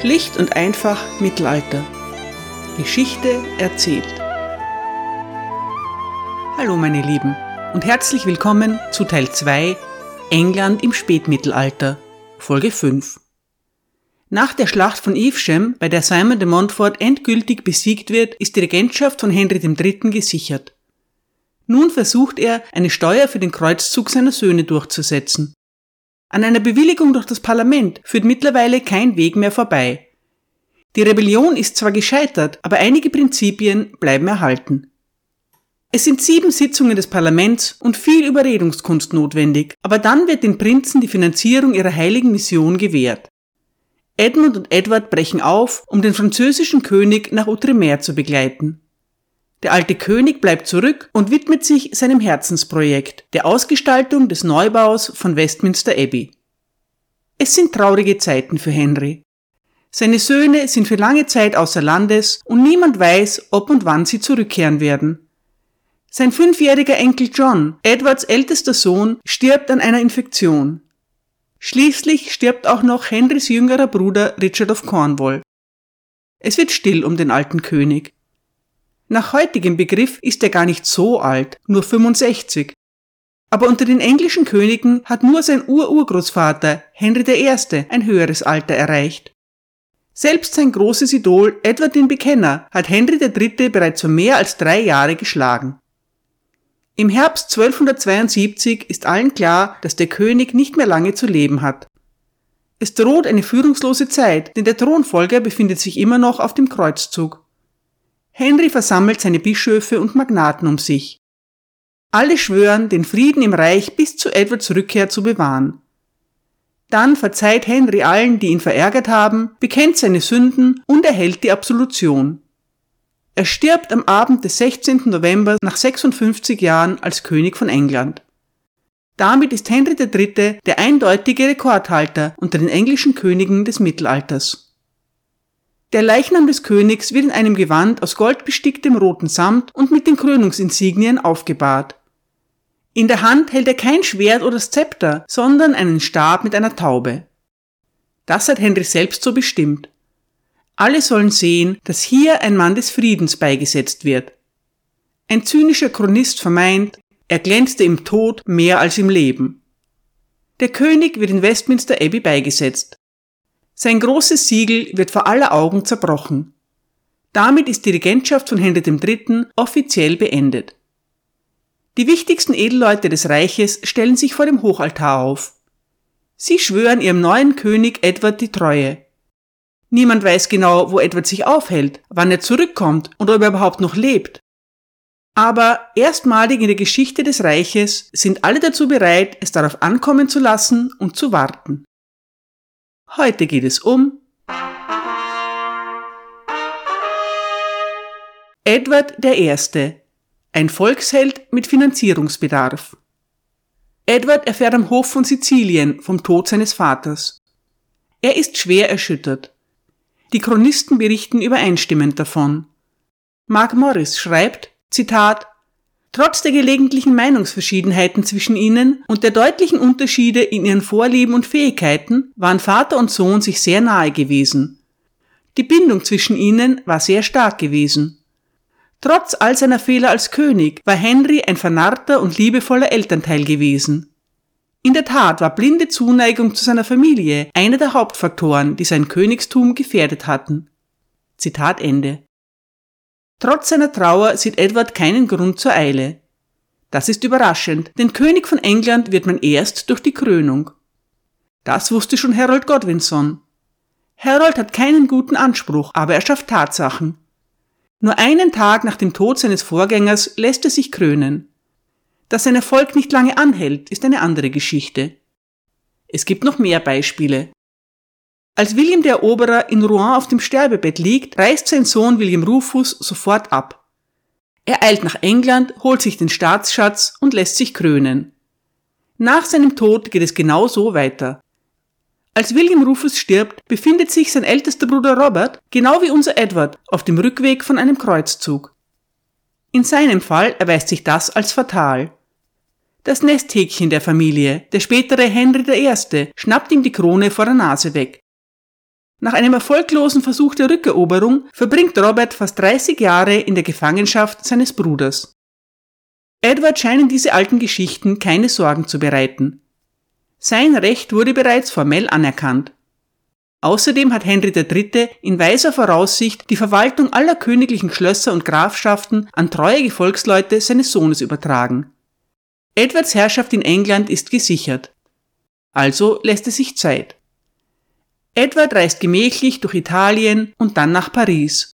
Schlicht und einfach Mittelalter. Geschichte erzählt. Hallo meine Lieben und herzlich willkommen zu Teil 2 England im Spätmittelalter, Folge 5. Nach der Schlacht von Evesham, bei der Simon de Montfort endgültig besiegt wird, ist die Regentschaft von Henry III. gesichert. Nun versucht er, eine Steuer für den Kreuzzug seiner Söhne durchzusetzen. An einer Bewilligung durch das Parlament führt mittlerweile kein Weg mehr vorbei. Die Rebellion ist zwar gescheitert, aber einige Prinzipien bleiben erhalten. Es sind sieben Sitzungen des Parlaments und viel Überredungskunst notwendig, aber dann wird den Prinzen die Finanzierung ihrer heiligen Mission gewährt. Edmund und Edward brechen auf, um den französischen König nach Outremer zu begleiten. Der alte König bleibt zurück und widmet sich seinem Herzensprojekt, der Ausgestaltung des Neubaus von Westminster Abbey. Es sind traurige Zeiten für Henry. Seine Söhne sind für lange Zeit außer Landes und niemand weiß, ob und wann sie zurückkehren werden. Sein fünfjähriger Enkel John, Edwards ältester Sohn, stirbt an einer Infektion. Schließlich stirbt auch noch Henrys jüngerer Bruder Richard of Cornwall. Es wird still um den alten König. Nach heutigem Begriff ist er gar nicht so alt, nur 65. Aber unter den englischen Königen hat nur sein Ururgroßvater Henry I. ein höheres Alter erreicht. Selbst sein großes Idol Edward den Bekenner hat Henry III. bereits vor mehr als drei Jahre geschlagen. Im Herbst 1272 ist allen klar, dass der König nicht mehr lange zu leben hat. Es droht eine führungslose Zeit, denn der Thronfolger befindet sich immer noch auf dem Kreuzzug. Henry versammelt seine Bischöfe und Magnaten um sich. Alle schwören, den Frieden im Reich bis zu Edwards Rückkehr zu bewahren. Dann verzeiht Henry allen, die ihn verärgert haben, bekennt seine Sünden und erhält die Absolution. Er stirbt am Abend des 16. November nach 56 Jahren als König von England. Damit ist Henry III. der eindeutige Rekordhalter unter den englischen Königen des Mittelalters. Der Leichnam des Königs wird in einem Gewand aus goldbesticktem roten Samt und mit den Krönungsinsignien aufgebahrt. In der Hand hält er kein Schwert oder Zepter, sondern einen Stab mit einer Taube. Das hat Henry selbst so bestimmt. Alle sollen sehen, dass hier ein Mann des Friedens beigesetzt wird. Ein zynischer Chronist vermeint, er glänzte im Tod mehr als im Leben. Der König wird in Westminster Abbey beigesetzt. Sein großes Siegel wird vor aller Augen zerbrochen. Damit ist die Regentschaft von Henry III. offiziell beendet. Die wichtigsten Edelleute des Reiches stellen sich vor dem Hochaltar auf. Sie schwören ihrem neuen König Edward die Treue. Niemand weiß genau, wo Edward sich aufhält, wann er zurückkommt und ob er überhaupt noch lebt. Aber erstmalig in der Geschichte des Reiches sind alle dazu bereit, es darauf ankommen zu lassen und zu warten. Heute geht es um Edward I., ein Volksheld mit Finanzierungsbedarf. Edward erfährt am Hof von Sizilien vom Tod seines Vaters. Er ist schwer erschüttert. Die Chronisten berichten übereinstimmend davon. Mark Morris schreibt, Zitat, Trotz der gelegentlichen Meinungsverschiedenheiten zwischen ihnen und der deutlichen Unterschiede in ihren Vorlieben und Fähigkeiten waren Vater und Sohn sich sehr nahe gewesen. Die Bindung zwischen ihnen war sehr stark gewesen. Trotz all seiner Fehler als König war Henry ein vernarrter und liebevoller Elternteil gewesen. In der Tat war blinde Zuneigung zu seiner Familie einer der Hauptfaktoren, die sein Königstum gefährdet hatten. Zitat Ende. Trotz seiner Trauer sieht Edward keinen Grund zur Eile. Das ist überraschend, denn König von England wird man erst durch die Krönung. Das wusste schon Harold Godwinson. Harold hat keinen guten Anspruch, aber er schafft Tatsachen. Nur einen Tag nach dem Tod seines Vorgängers lässt er sich krönen. Dass sein Erfolg nicht lange anhält, ist eine andere Geschichte. Es gibt noch mehr Beispiele. Als William der Eroberer in Rouen auf dem Sterbebett liegt, reist sein Sohn William Rufus sofort ab. Er eilt nach England, holt sich den Staatsschatz und lässt sich krönen. Nach seinem Tod geht es genau so weiter. Als William Rufus stirbt, befindet sich sein ältester Bruder Robert, genau wie unser Edward, auf dem Rückweg von einem Kreuzzug. In seinem Fall erweist sich das als fatal. Das Nesthäkchen der Familie, der spätere Henry I., schnappt ihm die Krone vor der Nase weg. Nach einem erfolglosen Versuch der Rückeroberung verbringt Robert fast 30 Jahre in der Gefangenschaft seines Bruders. Edward scheinen diese alten Geschichten keine Sorgen zu bereiten. Sein Recht wurde bereits formell anerkannt. Außerdem hat Henry III. in weiser Voraussicht die Verwaltung aller königlichen Schlösser und Grafschaften an treue Gefolgsleute seines Sohnes übertragen. Edwards Herrschaft in England ist gesichert. Also lässt es sich Zeit. Edward reist gemächlich durch Italien und dann nach Paris.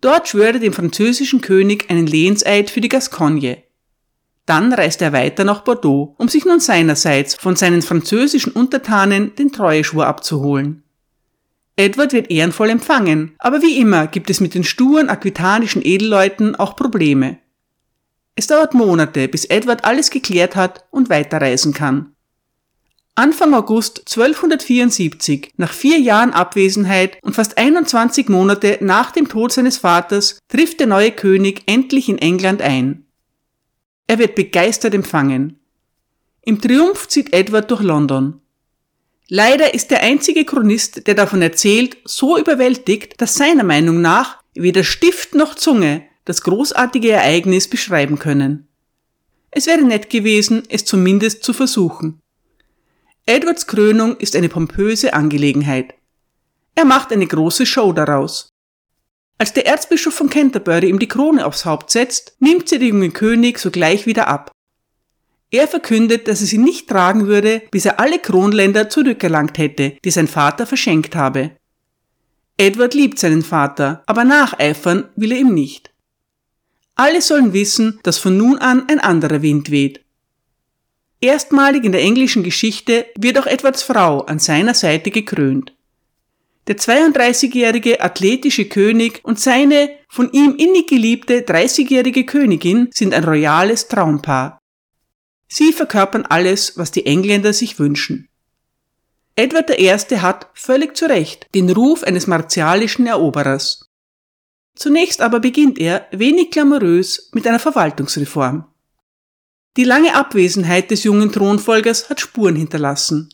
Dort schwört er dem französischen König einen Lehenseid für die Gascogne. Dann reist er weiter nach Bordeaux, um sich nun seinerseits von seinen französischen Untertanen den Treueschwur abzuholen. Edward wird ehrenvoll empfangen, aber wie immer gibt es mit den sturen aquitanischen Edelleuten auch Probleme. Es dauert Monate, bis Edward alles geklärt hat und weiterreisen kann. Anfang August 1274, nach vier Jahren Abwesenheit und fast 21 Monate nach dem Tod seines Vaters, trifft der neue König endlich in England ein. Er wird begeistert empfangen. Im Triumph zieht Edward durch London. Leider ist der einzige Chronist, der davon erzählt, so überwältigt, dass seiner Meinung nach weder Stift noch Zunge das großartige Ereignis beschreiben können. Es wäre nett gewesen, es zumindest zu versuchen. Edwards Krönung ist eine pompöse Angelegenheit. Er macht eine große Show daraus. Als der Erzbischof von Canterbury ihm die Krone aufs Haupt setzt, nimmt sie der junge König sogleich wieder ab. Er verkündet, dass er sie nicht tragen würde, bis er alle Kronländer zurückerlangt hätte, die sein Vater verschenkt habe. Edward liebt seinen Vater, aber nacheifern will er ihm nicht. Alle sollen wissen, dass von nun an ein anderer Wind weht. Erstmalig in der englischen Geschichte wird auch Edwards Frau an seiner Seite gekrönt. Der 32-jährige athletische König und seine von ihm innig geliebte 30-jährige Königin sind ein royales Traumpaar. Sie verkörpern alles, was die Engländer sich wünschen. Edward I. hat, völlig zu Recht, den Ruf eines martialischen Eroberers. Zunächst aber beginnt er, wenig glamourös, mit einer Verwaltungsreform. Die lange Abwesenheit des jungen Thronfolgers hat Spuren hinterlassen.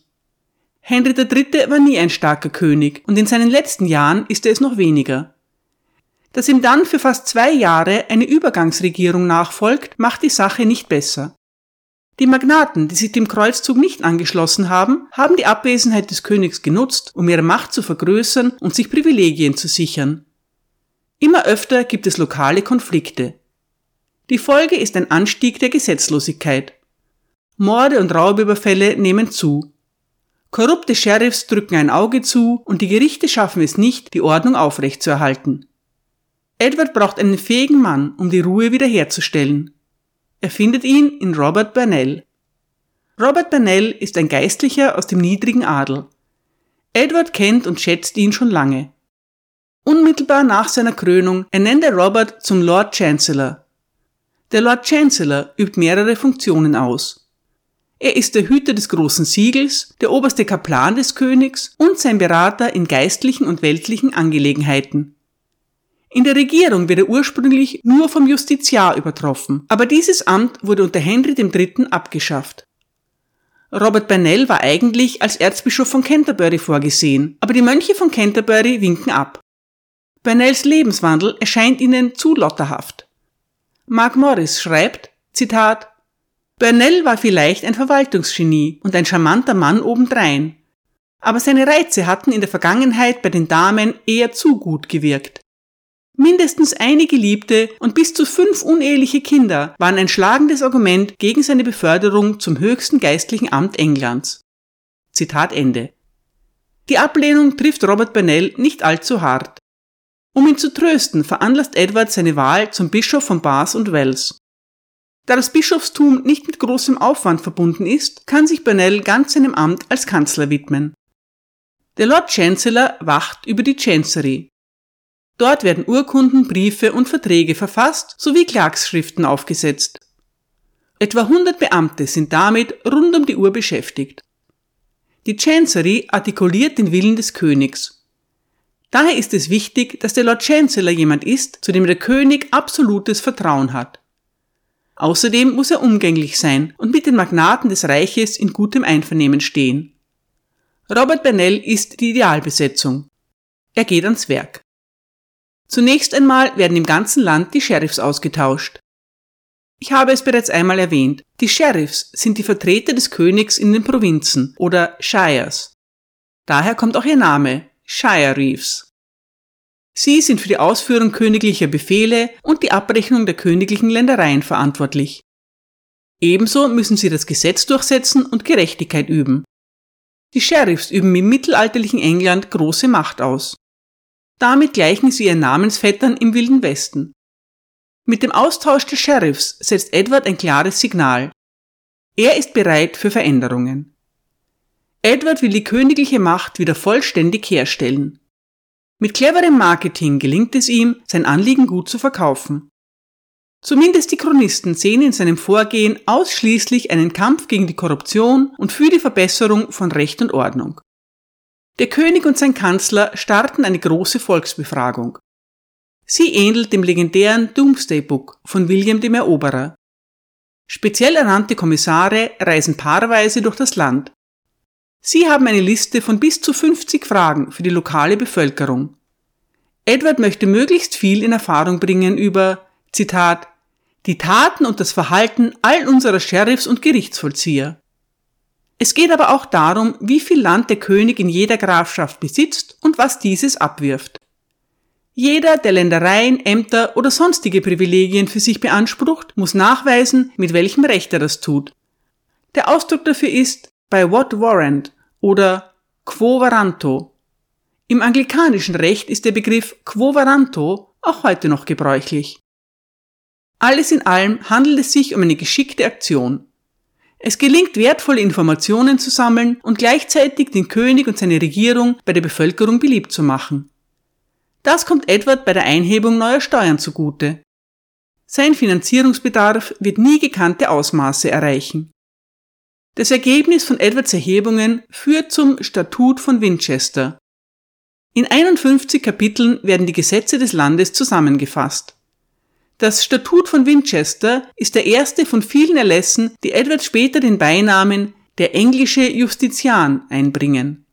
Henry III. war nie ein starker König und in seinen letzten Jahren ist er es noch weniger. Dass ihm dann für fast zwei Jahre eine Übergangsregierung nachfolgt, macht die Sache nicht besser. Die Magnaten, die sich dem Kreuzzug nicht angeschlossen haben, haben die Abwesenheit des Königs genutzt, um ihre Macht zu vergrößern und sich Privilegien zu sichern. Immer öfter gibt es lokale Konflikte. Die Folge ist ein Anstieg der Gesetzlosigkeit. Morde und Raubüberfälle nehmen zu. Korrupte Sheriffs drücken ein Auge zu und die Gerichte schaffen es nicht, die Ordnung aufrechtzuerhalten. Edward braucht einen fähigen Mann, um die Ruhe wiederherzustellen. Er findet ihn in Robert Burnell. Robert Burnell ist ein Geistlicher aus dem niedrigen Adel. Edward kennt und schätzt ihn schon lange. Unmittelbar nach seiner Krönung ernennt er Robert zum Lord Chancellor. Der Lord Chancellor übt mehrere Funktionen aus. Er ist der Hüter des großen Siegels, der oberste Kaplan des Königs und sein Berater in geistlichen und weltlichen Angelegenheiten. In der Regierung wird er ursprünglich nur vom Justiziar übertroffen, aber dieses Amt wurde unter Henry III. abgeschafft. Robert Burnell war eigentlich als Erzbischof von Canterbury vorgesehen, aber die Mönche von Canterbury winken ab. Burnells Lebenswandel erscheint ihnen zu lotterhaft. Mark Morris schreibt, Zitat, Burnell war vielleicht ein Verwaltungsgenie und ein charmanter Mann obendrein. Aber seine Reize hatten in der Vergangenheit bei den Damen eher zu gut gewirkt. Mindestens eine Geliebte und bis zu fünf uneheliche Kinder waren ein schlagendes Argument gegen seine Beförderung zum höchsten geistlichen Amt Englands. Zitat Ende. Die Ablehnung trifft Robert Burnell nicht allzu hart. Um ihn zu trösten, veranlasst Edward seine Wahl zum Bischof von Bath und Wells. Da das Bischofstum nicht mit großem Aufwand verbunden ist, kann sich Burnell ganz seinem Amt als Kanzler widmen. Der Lord Chancellor wacht über die Chancery. Dort werden Urkunden, Briefe und Verträge verfasst sowie Klagsschriften aufgesetzt. Etwa 100 Beamte sind damit rund um die Uhr beschäftigt. Die Chancery artikuliert den Willen des Königs. Daher ist es wichtig, dass der Lord Chancellor jemand ist, zu dem der König absolutes Vertrauen hat. Außerdem muss er umgänglich sein und mit den Magnaten des Reiches in gutem Einvernehmen stehen. Robert Bernell ist die Idealbesetzung. Er geht ans Werk. Zunächst einmal werden im ganzen Land die Sheriffs ausgetauscht. Ich habe es bereits einmal erwähnt. Die Sheriffs sind die Vertreter des Königs in den Provinzen oder Shires. Daher kommt auch ihr Name, Shire Reeves. Sie sind für die Ausführung königlicher Befehle und die Abrechnung der königlichen Ländereien verantwortlich. Ebenso müssen sie das Gesetz durchsetzen und Gerechtigkeit üben. Die Sheriffs üben im mittelalterlichen England große Macht aus. Damit gleichen sie ihren Namensvettern im Wilden Westen. Mit dem Austausch des Sheriffs setzt Edward ein klares Signal. Er ist bereit für Veränderungen. Edward will die königliche Macht wieder vollständig herstellen. Mit cleverem Marketing gelingt es ihm, sein Anliegen gut zu verkaufen. Zumindest die Chronisten sehen in seinem Vorgehen ausschließlich einen Kampf gegen die Korruption und für die Verbesserung von Recht und Ordnung. Der König und sein Kanzler starten eine große Volksbefragung. Sie ähnelt dem legendären Doomsday Book von William dem Eroberer. Speziell ernannte Kommissare reisen paarweise durch das Land. Sie haben eine Liste von bis zu 50 Fragen für die lokale Bevölkerung. Edward möchte möglichst viel in Erfahrung bringen über, Zitat, die Taten und das Verhalten all unserer Sheriffs und Gerichtsvollzieher. Es geht aber auch darum, wie viel Land der König in jeder Grafschaft besitzt und was dieses abwirft. Jeder, der Ländereien, Ämter oder sonstige Privilegien für sich beansprucht, muss nachweisen, mit welchem Recht er das tut. Der Ausdruck dafür ist by what warrant oder quo varanto. Im anglikanischen Recht ist der Begriff quo varanto auch heute noch gebräuchlich. Alles in allem handelt es sich um eine geschickte Aktion. Es gelingt wertvolle Informationen zu sammeln und gleichzeitig den König und seine Regierung bei der Bevölkerung beliebt zu machen. Das kommt Edward bei der Einhebung neuer Steuern zugute. Sein Finanzierungsbedarf wird nie gekannte Ausmaße erreichen. Das Ergebnis von Edwards Erhebungen führt zum Statut von Winchester. In 51 Kapiteln werden die Gesetze des Landes zusammengefasst. Das Statut von Winchester ist der erste von vielen Erlässen, die Edward später den Beinamen der englische Justizian einbringen.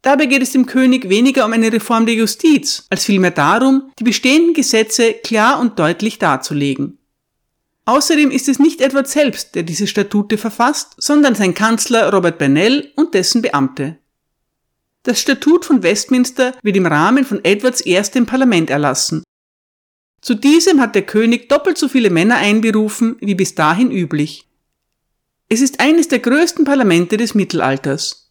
Dabei geht es dem König weniger um eine Reform der Justiz, als vielmehr darum, die bestehenden Gesetze klar und deutlich darzulegen. Außerdem ist es nicht Edward selbst, der diese Statute verfasst, sondern sein Kanzler Robert Bernell und dessen Beamte. Das Statut von Westminster wird im Rahmen von Edwards erstem Parlament erlassen. Zu diesem hat der König doppelt so viele Männer einberufen wie bis dahin üblich. Es ist eines der größten Parlamente des Mittelalters.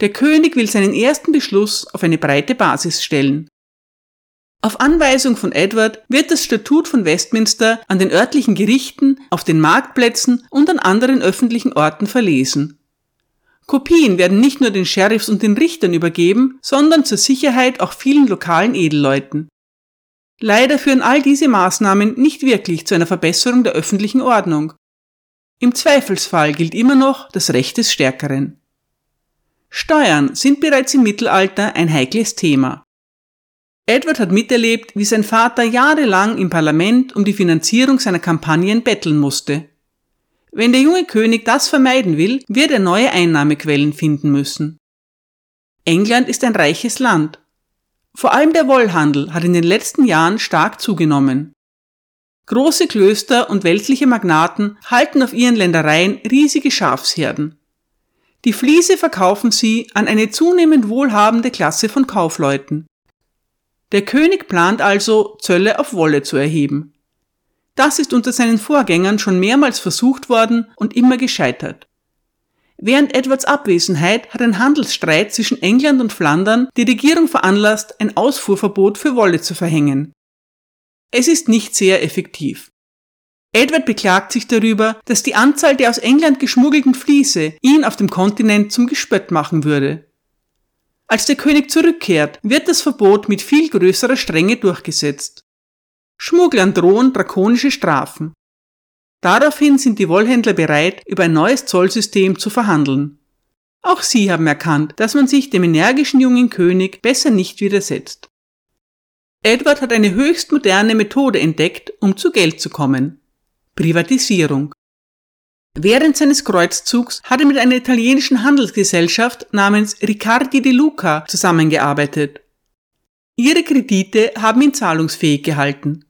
Der König will seinen ersten Beschluss auf eine breite Basis stellen. Auf Anweisung von Edward wird das Statut von Westminster an den örtlichen Gerichten, auf den Marktplätzen und an anderen öffentlichen Orten verlesen. Kopien werden nicht nur den Sheriffs und den Richtern übergeben, sondern zur Sicherheit auch vielen lokalen Edelleuten. Leider führen all diese Maßnahmen nicht wirklich zu einer Verbesserung der öffentlichen Ordnung. Im Zweifelsfall gilt immer noch das Recht des Stärkeren. Steuern sind bereits im Mittelalter ein heikles Thema. Edward hat miterlebt, wie sein Vater jahrelang im Parlament um die Finanzierung seiner Kampagnen betteln musste. Wenn der junge König das vermeiden will, wird er neue Einnahmequellen finden müssen. England ist ein reiches Land. Vor allem der Wollhandel hat in den letzten Jahren stark zugenommen. Große Klöster und weltliche Magnaten halten auf ihren Ländereien riesige Schafsherden. Die Fliese verkaufen sie an eine zunehmend wohlhabende Klasse von Kaufleuten. Der König plant also, Zölle auf Wolle zu erheben. Das ist unter seinen Vorgängern schon mehrmals versucht worden und immer gescheitert. Während Edwards Abwesenheit hat ein Handelsstreit zwischen England und Flandern die Regierung veranlasst, ein Ausfuhrverbot für Wolle zu verhängen. Es ist nicht sehr effektiv. Edward beklagt sich darüber, dass die Anzahl der aus England geschmuggelten Vliese ihn auf dem Kontinent zum Gespött machen würde. Als der König zurückkehrt, wird das Verbot mit viel größerer Strenge durchgesetzt. Schmugglern drohen drakonische Strafen. Daraufhin sind die Wollhändler bereit, über ein neues Zollsystem zu verhandeln. Auch sie haben erkannt, dass man sich dem energischen jungen König besser nicht widersetzt. Edward hat eine höchst moderne Methode entdeckt, um zu Geld zu kommen. Privatisierung. Während seines Kreuzzugs hat er mit einer italienischen Handelsgesellschaft namens Riccardi di Luca zusammengearbeitet. Ihre Kredite haben ihn zahlungsfähig gehalten.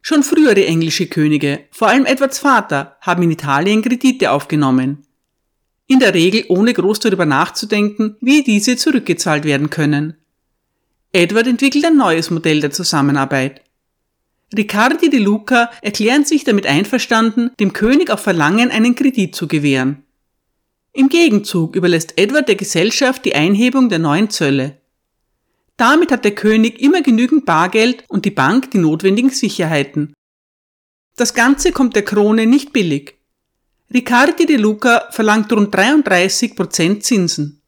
Schon frühere englische Könige, vor allem Edwards Vater, haben in Italien Kredite aufgenommen. In der Regel ohne groß darüber nachzudenken, wie diese zurückgezahlt werden können. Edward entwickelt ein neues Modell der Zusammenarbeit. Riccardi de Luca erklären sich damit einverstanden, dem König auf Verlangen einen Kredit zu gewähren. Im Gegenzug überlässt Edward der Gesellschaft die Einhebung der neuen Zölle. Damit hat der König immer genügend Bargeld und die Bank die notwendigen Sicherheiten. Das Ganze kommt der Krone nicht billig. Riccardi de Luca verlangt rund 33 Prozent Zinsen.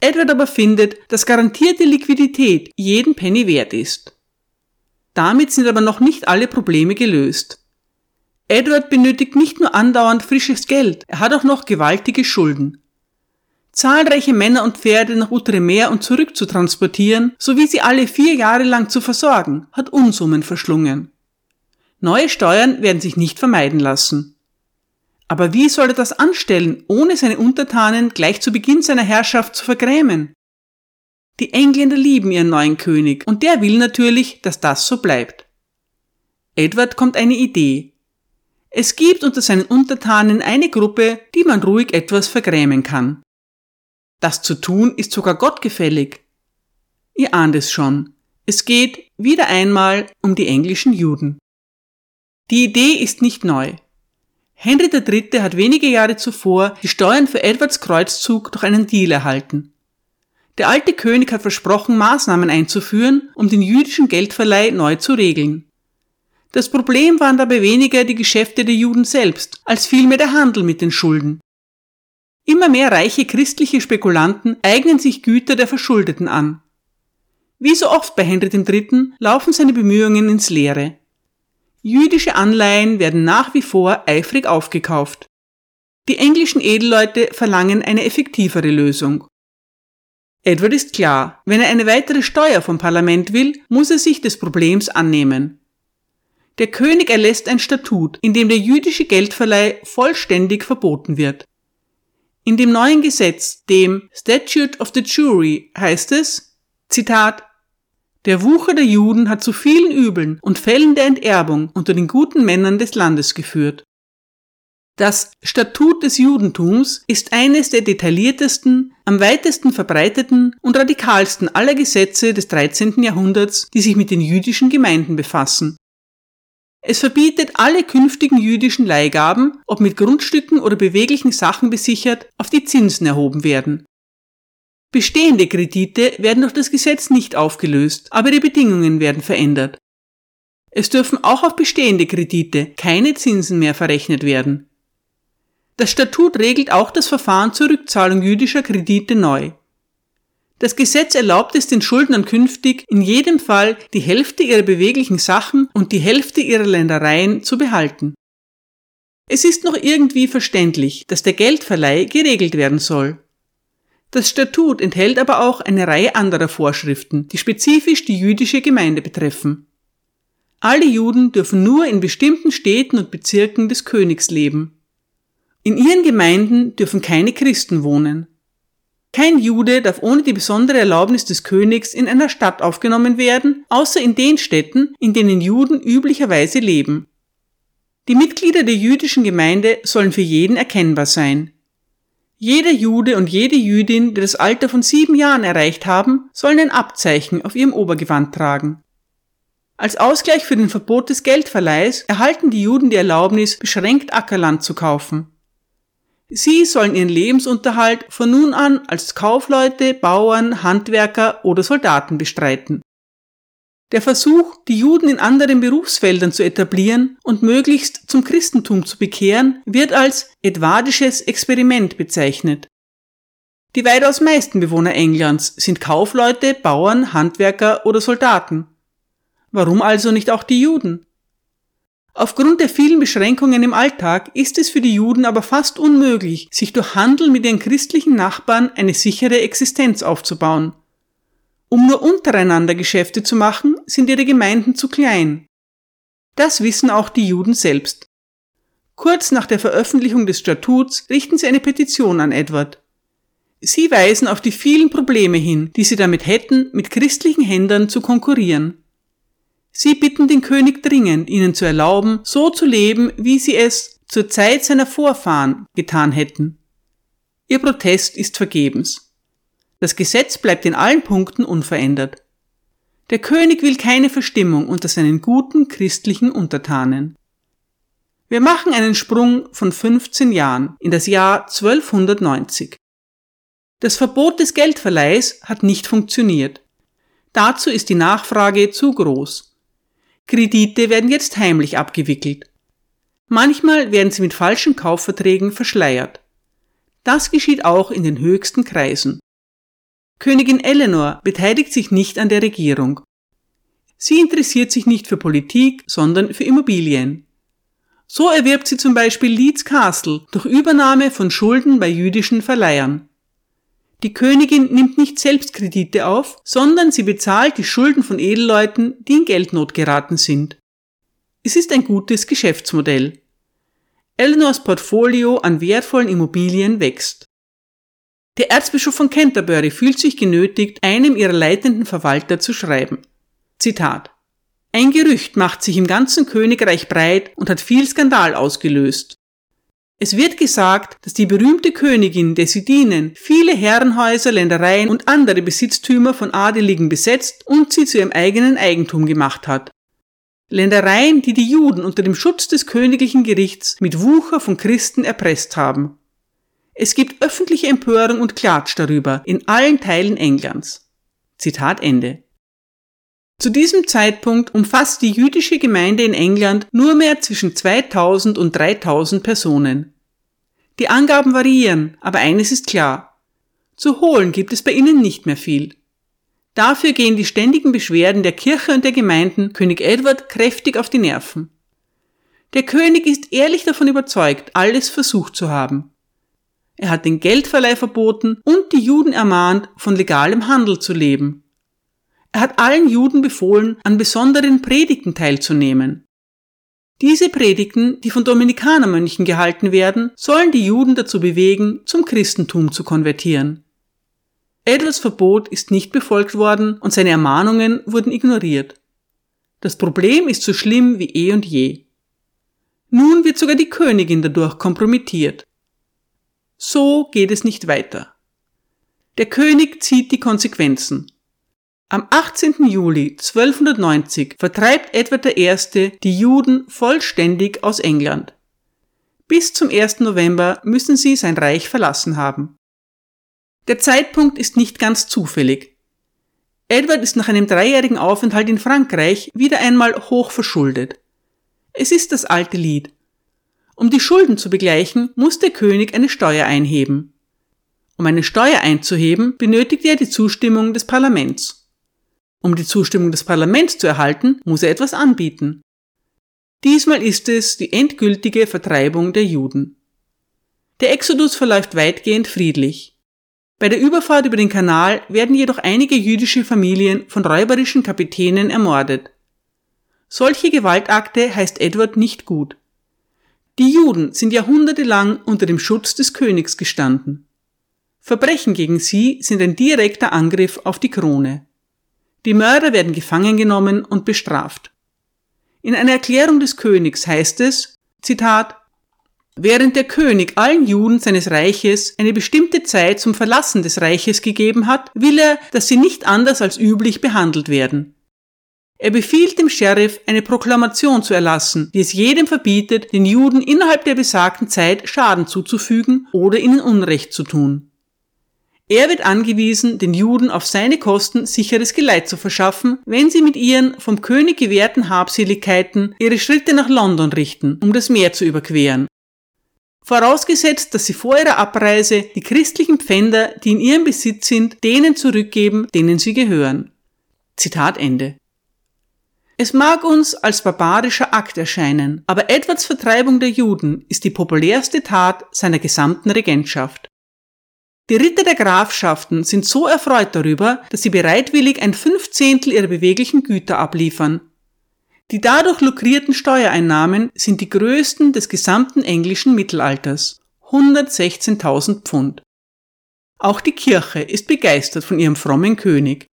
Edward aber findet, dass garantierte Liquidität jeden Penny wert ist. Damit sind aber noch nicht alle Probleme gelöst. Edward benötigt nicht nur andauernd frisches Geld, er hat auch noch gewaltige Schulden. Zahlreiche Männer und Pferde nach Outremer und zurück zu transportieren, sowie sie alle vier Jahre lang zu versorgen, hat Unsummen verschlungen. Neue Steuern werden sich nicht vermeiden lassen. Aber wie soll er das anstellen, ohne seine Untertanen gleich zu Beginn seiner Herrschaft zu vergrämen? Die Engländer lieben ihren neuen König und der will natürlich, dass das so bleibt. Edward kommt eine Idee. Es gibt unter seinen Untertanen eine Gruppe, die man ruhig etwas vergrämen kann. Das zu tun ist sogar gottgefällig. Ihr ahnt es schon. Es geht wieder einmal um die englischen Juden. Die Idee ist nicht neu. Henry III. hat wenige Jahre zuvor die Steuern für Edwards Kreuzzug durch einen Deal erhalten. Der alte König hat versprochen, Maßnahmen einzuführen, um den jüdischen Geldverleih neu zu regeln. Das Problem waren dabei weniger die Geschäfte der Juden selbst, als vielmehr der Handel mit den Schulden. Immer mehr reiche christliche Spekulanten eignen sich Güter der Verschuldeten an. Wie so oft bei Henry III. laufen seine Bemühungen ins Leere. Jüdische Anleihen werden nach wie vor eifrig aufgekauft. Die englischen Edelleute verlangen eine effektivere Lösung. Edward ist klar, wenn er eine weitere Steuer vom Parlament will, muss er sich des Problems annehmen. Der König erlässt ein Statut, in dem der jüdische Geldverleih vollständig verboten wird. In dem neuen Gesetz, dem Statute of the Jury, heißt es, Zitat, der Wucher der Juden hat zu vielen Übeln und Fällen der Enterbung unter den guten Männern des Landes geführt. Das Statut des Judentums ist eines der detailliertesten, am weitesten verbreiteten und radikalsten aller Gesetze des 13. Jahrhunderts, die sich mit den jüdischen Gemeinden befassen. Es verbietet alle künftigen jüdischen Leihgaben, ob mit Grundstücken oder beweglichen Sachen besichert, auf die Zinsen erhoben werden. Bestehende Kredite werden durch das Gesetz nicht aufgelöst, aber die Bedingungen werden verändert. Es dürfen auch auf bestehende Kredite keine Zinsen mehr verrechnet werden. Das Statut regelt auch das Verfahren zur Rückzahlung jüdischer Kredite neu. Das Gesetz erlaubt es den Schuldnern künftig, in jedem Fall die Hälfte ihrer beweglichen Sachen und die Hälfte ihrer Ländereien zu behalten. Es ist noch irgendwie verständlich, dass der Geldverleih geregelt werden soll. Das Statut enthält aber auch eine Reihe anderer Vorschriften, die spezifisch die jüdische Gemeinde betreffen. Alle Juden dürfen nur in bestimmten Städten und Bezirken des Königs leben. In ihren Gemeinden dürfen keine Christen wohnen. Kein Jude darf ohne die besondere Erlaubnis des Königs in einer Stadt aufgenommen werden, außer in den Städten, in denen Juden üblicherweise leben. Die Mitglieder der jüdischen Gemeinde sollen für jeden erkennbar sein. Jeder Jude und jede Jüdin, die das Alter von sieben Jahren erreicht haben, sollen ein Abzeichen auf ihrem Obergewand tragen. Als Ausgleich für den Verbot des Geldverleihs erhalten die Juden die Erlaubnis, beschränkt Ackerland zu kaufen. Sie sollen ihren Lebensunterhalt von nun an als Kaufleute, Bauern, Handwerker oder Soldaten bestreiten. Der Versuch, die Juden in anderen Berufsfeldern zu etablieren und möglichst zum Christentum zu bekehren, wird als edwardisches Experiment bezeichnet. Die weitaus meisten Bewohner Englands sind Kaufleute, Bauern, Handwerker oder Soldaten. Warum also nicht auch die Juden? Aufgrund der vielen Beschränkungen im Alltag ist es für die Juden aber fast unmöglich, sich durch Handel mit ihren christlichen Nachbarn eine sichere Existenz aufzubauen. Um nur untereinander Geschäfte zu machen, sind ihre Gemeinden zu klein. Das wissen auch die Juden selbst. Kurz nach der Veröffentlichung des Statuts richten sie eine Petition an Edward. Sie weisen auf die vielen Probleme hin, die sie damit hätten, mit christlichen Händlern zu konkurrieren. Sie bitten den König dringend, ihnen zu erlauben, so zu leben, wie sie es zur Zeit seiner Vorfahren getan hätten. Ihr Protest ist vergebens. Das Gesetz bleibt in allen Punkten unverändert. Der König will keine Verstimmung unter seinen guten christlichen Untertanen. Wir machen einen Sprung von 15 Jahren in das Jahr 1290. Das Verbot des Geldverleihs hat nicht funktioniert. Dazu ist die Nachfrage zu groß. Kredite werden jetzt heimlich abgewickelt. Manchmal werden sie mit falschen Kaufverträgen verschleiert. Das geschieht auch in den höchsten Kreisen. Königin Eleanor beteiligt sich nicht an der Regierung. Sie interessiert sich nicht für Politik, sondern für Immobilien. So erwirbt sie zum Beispiel Leeds Castle durch Übernahme von Schulden bei jüdischen Verleihern. Die Königin nimmt nicht selbst Kredite auf, sondern sie bezahlt die Schulden von Edelleuten, die in Geldnot geraten sind. Es ist ein gutes Geschäftsmodell. Eleanors Portfolio an wertvollen Immobilien wächst. Der Erzbischof von Canterbury fühlt sich genötigt, einem ihrer leitenden Verwalter zu schreiben. Zitat. Ein Gerücht macht sich im ganzen Königreich breit und hat viel Skandal ausgelöst. Es wird gesagt, dass die berühmte Königin, dienen, viele Herrenhäuser, Ländereien und andere Besitztümer von Adeligen besetzt und sie zu ihrem eigenen Eigentum gemacht hat. Ländereien, die die Juden unter dem Schutz des königlichen Gerichts mit Wucher von Christen erpresst haben. Es gibt öffentliche Empörung und Klatsch darüber in allen Teilen Englands. Zitat Ende. Zu diesem Zeitpunkt umfasst die jüdische Gemeinde in England nur mehr zwischen 2000 und 3000 Personen. Die Angaben variieren, aber eines ist klar. Zu holen gibt es bei ihnen nicht mehr viel. Dafür gehen die ständigen Beschwerden der Kirche und der Gemeinden König Edward kräftig auf die Nerven. Der König ist ehrlich davon überzeugt, alles versucht zu haben. Er hat den Geldverleih verboten und die Juden ermahnt, von legalem Handel zu leben. Er hat allen Juden befohlen, an besonderen Predigten teilzunehmen. Diese Predigten, die von Dominikanermönchen gehalten werden, sollen die Juden dazu bewegen, zum Christentum zu konvertieren. Edwards Verbot ist nicht befolgt worden und seine Ermahnungen wurden ignoriert. Das Problem ist so schlimm wie eh und je. Nun wird sogar die Königin dadurch kompromittiert. So geht es nicht weiter. Der König zieht die Konsequenzen. Am 18. Juli 1290 vertreibt Edward I. die Juden vollständig aus England. Bis zum 1. November müssen sie sein Reich verlassen haben. Der Zeitpunkt ist nicht ganz zufällig. Edward ist nach einem dreijährigen Aufenthalt in Frankreich wieder einmal hoch verschuldet. Es ist das alte Lied. Um die Schulden zu begleichen, muss der König eine Steuer einheben. Um eine Steuer einzuheben, benötigt er die Zustimmung des Parlaments. Um die Zustimmung des Parlaments zu erhalten, muss er etwas anbieten. Diesmal ist es die endgültige Vertreibung der Juden. Der Exodus verläuft weitgehend friedlich. Bei der Überfahrt über den Kanal werden jedoch einige jüdische Familien von räuberischen Kapitänen ermordet. Solche Gewaltakte heißt Edward nicht gut. Die Juden sind jahrhundertelang unter dem Schutz des Königs gestanden. Verbrechen gegen sie sind ein direkter Angriff auf die Krone. Die Mörder werden gefangen genommen und bestraft. In einer Erklärung des Königs heißt es, Zitat, Während der König allen Juden seines Reiches eine bestimmte Zeit zum Verlassen des Reiches gegeben hat, will er, dass sie nicht anders als üblich behandelt werden. Er befiehlt dem Sheriff, eine Proklamation zu erlassen, die es jedem verbietet, den Juden innerhalb der besagten Zeit Schaden zuzufügen oder ihnen Unrecht zu tun. Er wird angewiesen, den Juden auf seine Kosten sicheres Geleit zu verschaffen, wenn sie mit ihren vom König gewährten Habseligkeiten ihre Schritte nach London richten, um das Meer zu überqueren. Vorausgesetzt, dass sie vor ihrer Abreise die christlichen Pfänder, die in ihrem Besitz sind, denen zurückgeben, denen sie gehören. Zitat Ende. Es mag uns als barbarischer Akt erscheinen, aber Edwards Vertreibung der Juden ist die populärste Tat seiner gesamten Regentschaft. Die Ritter der Grafschaften sind so erfreut darüber, dass sie bereitwillig ein Fünfzehntel ihrer beweglichen Güter abliefern. Die dadurch lukrierten Steuereinnahmen sind die größten des gesamten englischen Mittelalters. 116.000 Pfund. Auch die Kirche ist begeistert von ihrem frommen König.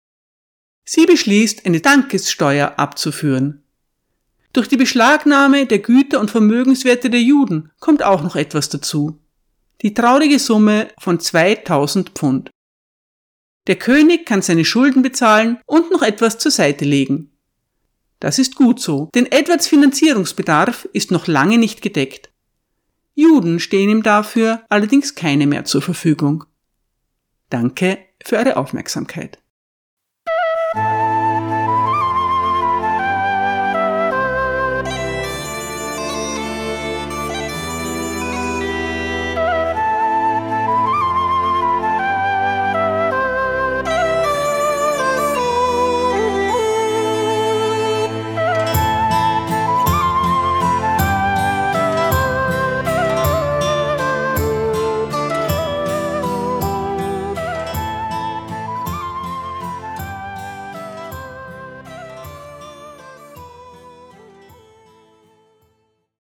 Sie beschließt, eine Dankessteuer abzuführen. Durch die Beschlagnahme der Güter und Vermögenswerte der Juden kommt auch noch etwas dazu. Die traurige Summe von 2000 Pfund. Der König kann seine Schulden bezahlen und noch etwas zur Seite legen. Das ist gut so, denn Edwards Finanzierungsbedarf ist noch lange nicht gedeckt. Juden stehen ihm dafür allerdings keine mehr zur Verfügung. Danke für eure Aufmerksamkeit.